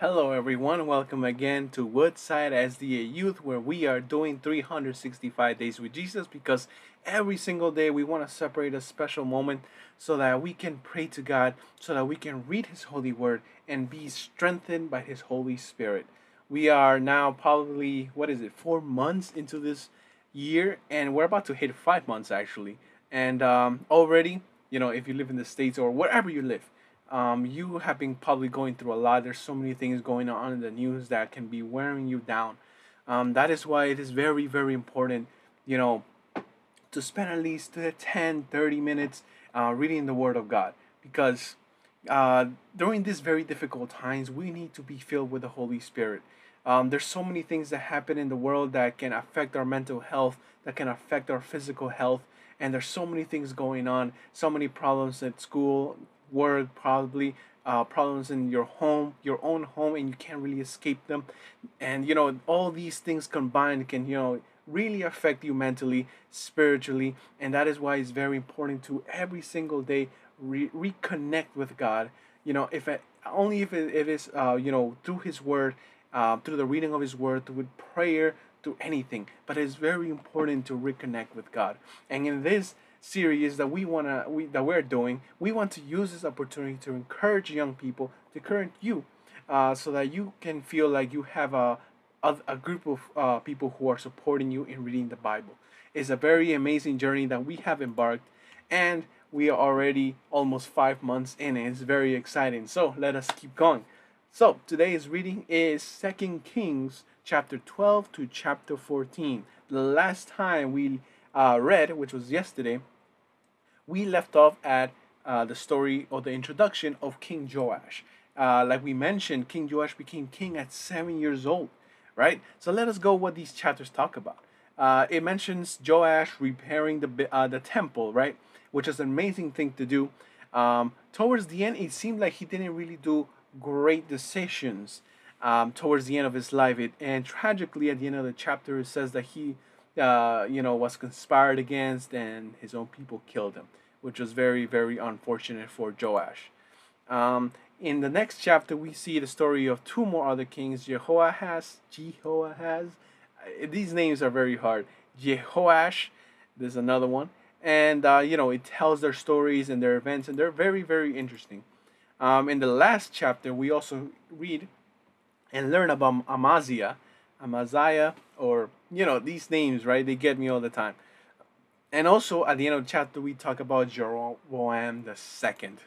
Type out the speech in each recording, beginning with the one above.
Hello, everyone. Welcome again to Woodside SDA Youth, where we are doing 365 days with Jesus because every single day we want to separate a special moment so that we can pray to God, so that we can read His holy word and be strengthened by His Holy Spirit. We are now probably, what is it, four months into this year, and we're about to hit five months actually. And um, already, you know, if you live in the States or wherever you live, um, you have been probably going through a lot. There's so many things going on in the news that can be wearing you down. Um, that is why it is very, very important, you know, to spend at least 10, 30 minutes uh, reading the Word of God. Because uh, during these very difficult times, we need to be filled with the Holy Spirit. Um, there's so many things that happen in the world that can affect our mental health, that can affect our physical health, and there's so many things going on, so many problems at school, work, probably uh, problems in your home, your own home, and you can't really escape them. And you know, all these things combined can, you know, really affect you mentally, spiritually, and that is why it's very important to every single day re- reconnect with God. You know, if it, only if it, it is, uh, you know, through His Word, uh, through the reading of His Word, through prayer, through anything. But it's very important to reconnect with God. And in this series that we wanna we that we're doing, we want to use this opportunity to encourage young people, to current you, uh, so that you can feel like you have a a, a group of uh, people who are supporting you in reading the Bible. It's a very amazing journey that we have embarked, and we are already almost five months in. And it's very exciting. So let us keep going. So today's reading is Second Kings chapter 12 to chapter 14. The last time we uh, read, which was yesterday, we left off at uh, the story or the introduction of King Joash. Uh, like we mentioned, King Joash became king at seven years old, right? So let us go what these chapters talk about. Uh, it mentions Joash repairing the uh, the temple, right, which is an amazing thing to do. Um, towards the end, it seemed like he didn't really do great decisions um, towards the end of his life. It, and tragically, at the end of the chapter, it says that he uh, you know, was conspired against, and his own people killed him, which was very, very unfortunate for Joash. Um, in the next chapter, we see the story of two more other kings, Jehoahaz, Jehoahaz. Uh, these names are very hard. Jehoash, there's another one, and uh, you know, it tells their stories and their events, and they're very, very interesting. Um, in the last chapter, we also read and learn about Amaziah, Amaziah, or you know these names, right? They get me all the time. And also at the end of the chapter, we talk about Jeroboam the second,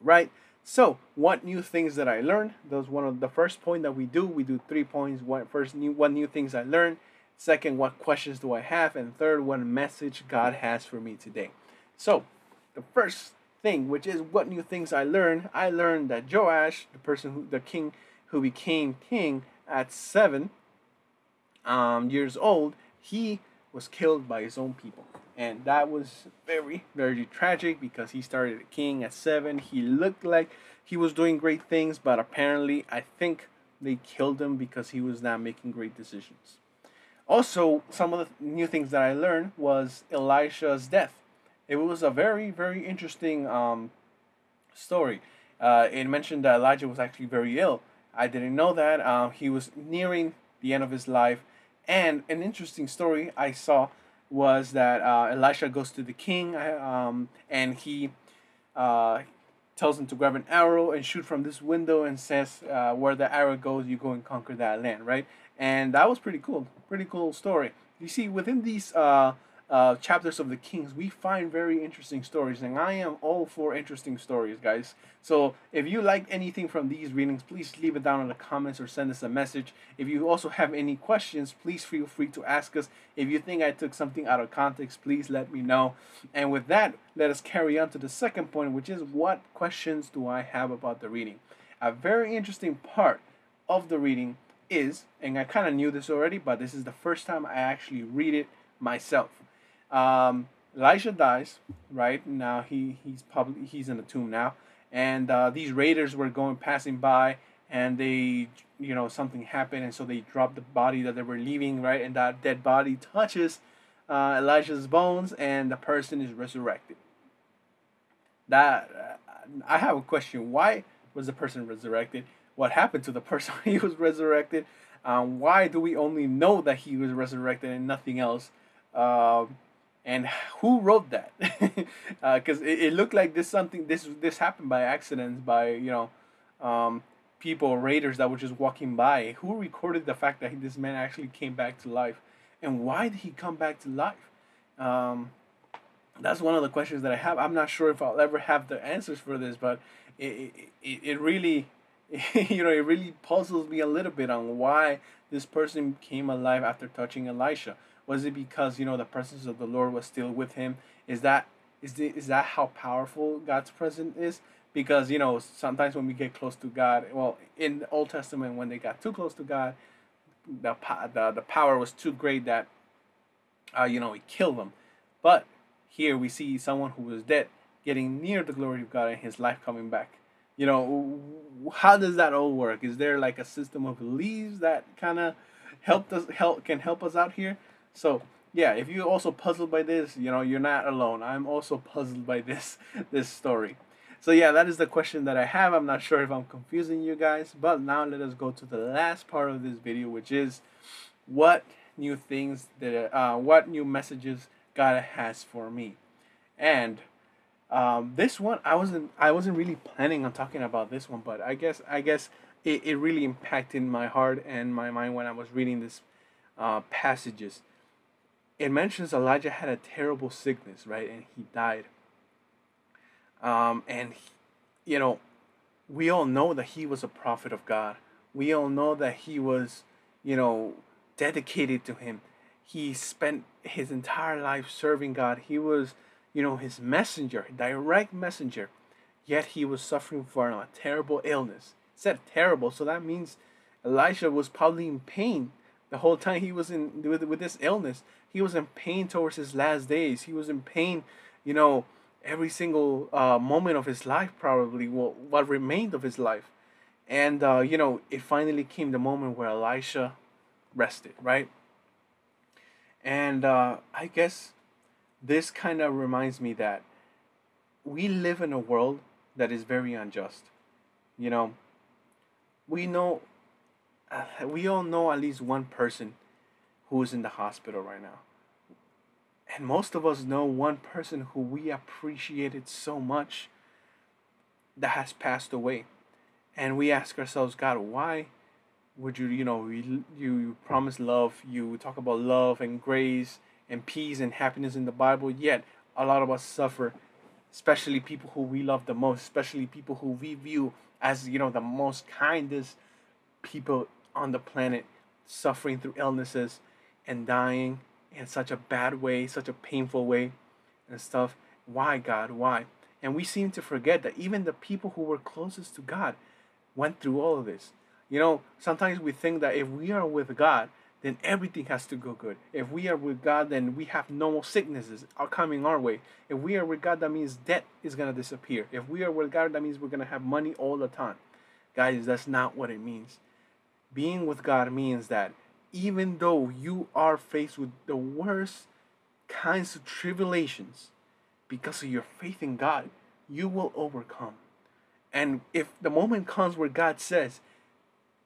right? So, what new things that I learned? Those one of the first point that we do. We do three points. What first new what new things I learned. Second, what questions do I have? And third, what message God has for me today. So, the first thing, which is what new things I learned, I learned that Joash, the person who, the king who became king, at seven um, years old, he was killed by his own people. And that was very, very tragic because he started a king at seven. He looked like he was doing great things, but apparently, I think they killed him because he was not making great decisions. Also, some of the new things that I learned was Elisha's death. It was a very, very interesting um, story. Uh, it mentioned that Elijah was actually very ill, I didn't know that. Uh, he was nearing the end of his life. And an interesting story I saw was that uh, Elisha goes to the king um, and he uh, tells him to grab an arrow and shoot from this window and says, uh, Where the arrow goes, you go and conquer that land, right? And that was pretty cool. Pretty cool story. You see, within these uh, chapters of the Kings, we find very interesting stories, and I am all for interesting stories, guys. So if you like anything from these readings, please leave it down in the comments or send us a message. If you also have any questions, please feel free to ask us. If you think I took something out of context, please let me know. And with that, let us carry on to the second point, which is what questions do I have about the reading? A very interesting part of the reading is, and I kind of knew this already, but this is the first time I actually read it myself um, Elijah dies, right? Now he he's probably he's in the tomb now, and uh, these raiders were going passing by, and they you know something happened, and so they dropped the body that they were leaving, right? And that dead body touches uh, Elijah's bones, and the person is resurrected. That uh, I have a question: Why was the person resurrected? what happened to the person he was resurrected. Um, why do we only know that he was resurrected and nothing else? Um, and who wrote that? Because uh, it, it, looked like this something this this happened by accident by you know um, people raiders that were just walking by. Who recorded the fact that this man actually came back to life, and why did he come back to life? Um, that's one of the questions that I have. I'm not sure if I'll ever have the answers for this, but it it, it really you know it really puzzles me a little bit on why this person came alive after touching Elisha was it because you know the presence of the Lord was still with him? Is that is the, is that how powerful God's presence is? Because you know sometimes when we get close to God, well, in the Old Testament when they got too close to God, the the, the power was too great that uh, you know it killed them. But here we see someone who was dead getting near the glory of God and his life coming back. You know, how does that all work? Is there like a system of beliefs that kind of help us help can help us out here? So yeah, if you're also puzzled by this, you know, you're not alone. I'm also puzzled by this this story. So yeah, that is the question that I have. I'm not sure if I'm confusing you guys, but now let us go to the last part of this video, which is what new things that uh, what new messages God has for me. And um, this one I wasn't I wasn't really planning on talking about this one, but I guess I guess it, it really impacted my heart and my mind when I was reading this uh, passages it mentions Elijah had a terrible sickness, right? And he died. Um, and, he, you know, we all know that he was a prophet of God. We all know that he was, you know, dedicated to him. He spent his entire life serving God. He was, you know, his messenger, direct messenger. Yet he was suffering from a terrible illness. It said terrible, so that means Elijah was probably in pain the whole time he was in with, with this illness he was in pain towards his last days. He was in pain you know every single uh, moment of his life probably what, what remained of his life. And uh, you know it finally came the moment where elisha rested right? And uh, i guess this kind of reminds me that we live in a world that is very unjust you know? We know uh, we all know at least one person who is in the hospital right now. And most of us know one person who we appreciated so much that has passed away. And we ask ourselves, God, why would you, you know, you, you promise love, you talk about love and grace and peace and happiness in the Bible, yet a lot of us suffer, especially people who we love the most, especially people who we view as, you know, the most kindest people on the planet suffering through illnesses and dying in such a bad way, such a painful way and stuff. Why, God? Why? And we seem to forget that even the people who were closest to God went through all of this. You know, sometimes we think that if we are with God, then everything has to go good. If we are with God, then we have no more sicknesses are coming our way. If we are with God, that means debt is going to disappear. If we are with God, that means we're going to have money all the time. Guys, that's not what it means being with God means that even though you are faced with the worst kinds of tribulations, because of your faith in God, you will overcome. And if the moment comes where God says,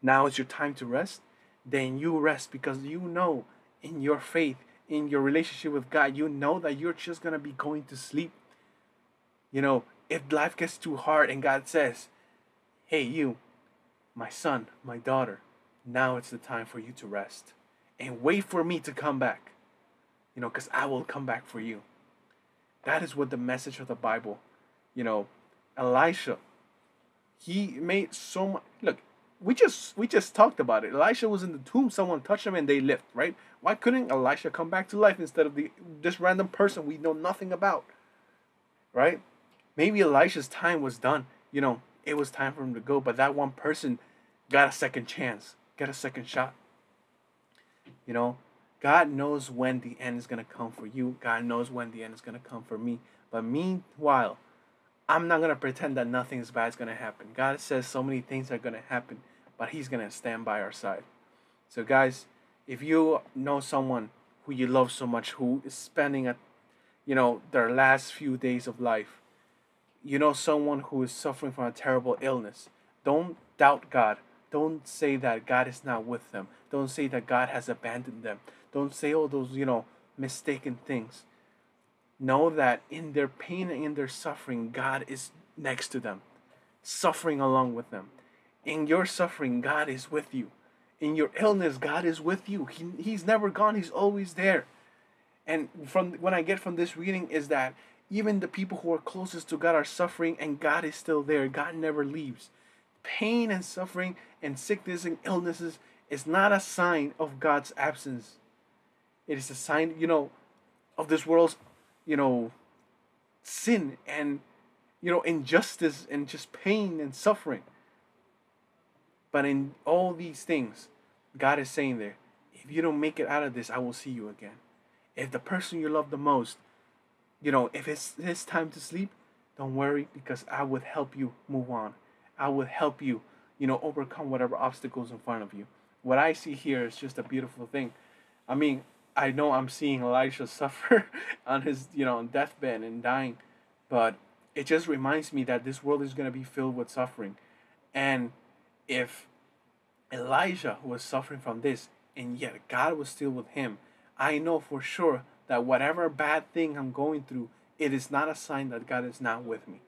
now is your time to rest, then you rest because you know in your faith, in your relationship with God, you know that you're just going to be going to sleep. You know, if life gets too hard and God says, hey, you, my son, my daughter, now it's the time for you to rest and wait for me to come back. You know, because I will come back for you. That is what the message of the Bible, you know, Elisha, he made so much. Look, we just we just talked about it. Elisha was in the tomb. Someone touched him and they lived. Right? Why couldn't Elisha come back to life instead of the this random person we know nothing about? Right? Maybe Elisha's time was done. You know, it was time for him to go. But that one person got a second chance get a second shot. You know, God knows when the end is going to come for you. God knows when the end is going to come for me. But meanwhile, I'm not going to pretend that nothing is bad is going to happen. God says so many things are going to happen, but He's going to stand by our side. So, guys, if you know someone who you love so much who is spending a, you know, their last few days of life, you know someone who is suffering from a terrible illness, don't doubt God don't say that God is not with them. Don't say that God has abandoned them. Don't say all those, you know, mistaken things. Know that in their pain and in their suffering, God is next to them, suffering along with them. In your suffering, God is with you. In your illness, God is with you. He, he's never gone, He's always there. And from what I get from this reading is that even the people who are closest to God are suffering and God is still there. God never leaves. Pain and suffering and sickness and illnesses is not a sign of God's absence. It is a sign, you know, of this world's, you know, sin and, you know, injustice and just pain and suffering. But in all these things, God is saying there, if you don't make it out of this, I will see you again. If the person you love the most, you know, if it's his time to sleep, don't worry because I would help you move on. I will help you, you know, overcome whatever obstacles in front of you. What I see here is just a beautiful thing. I mean, I know I'm seeing Elijah suffer on his, you know, deathbed and dying, but it just reminds me that this world is going to be filled with suffering. And if Elijah was suffering from this and yet God was still with him, I know for sure that whatever bad thing I'm going through, it is not a sign that God is not with me.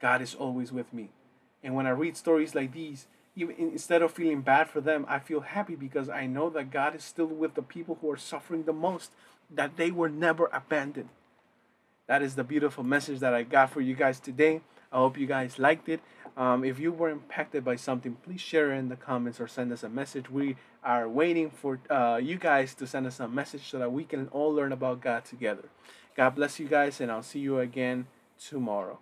God is always with me. And when I read stories like these, even instead of feeling bad for them, I feel happy because I know that God is still with the people who are suffering the most, that they were never abandoned. That is the beautiful message that I got for you guys today. I hope you guys liked it. Um, if you were impacted by something, please share in the comments or send us a message. We are waiting for uh, you guys to send us a message so that we can all learn about God together. God bless you guys, and I'll see you again tomorrow.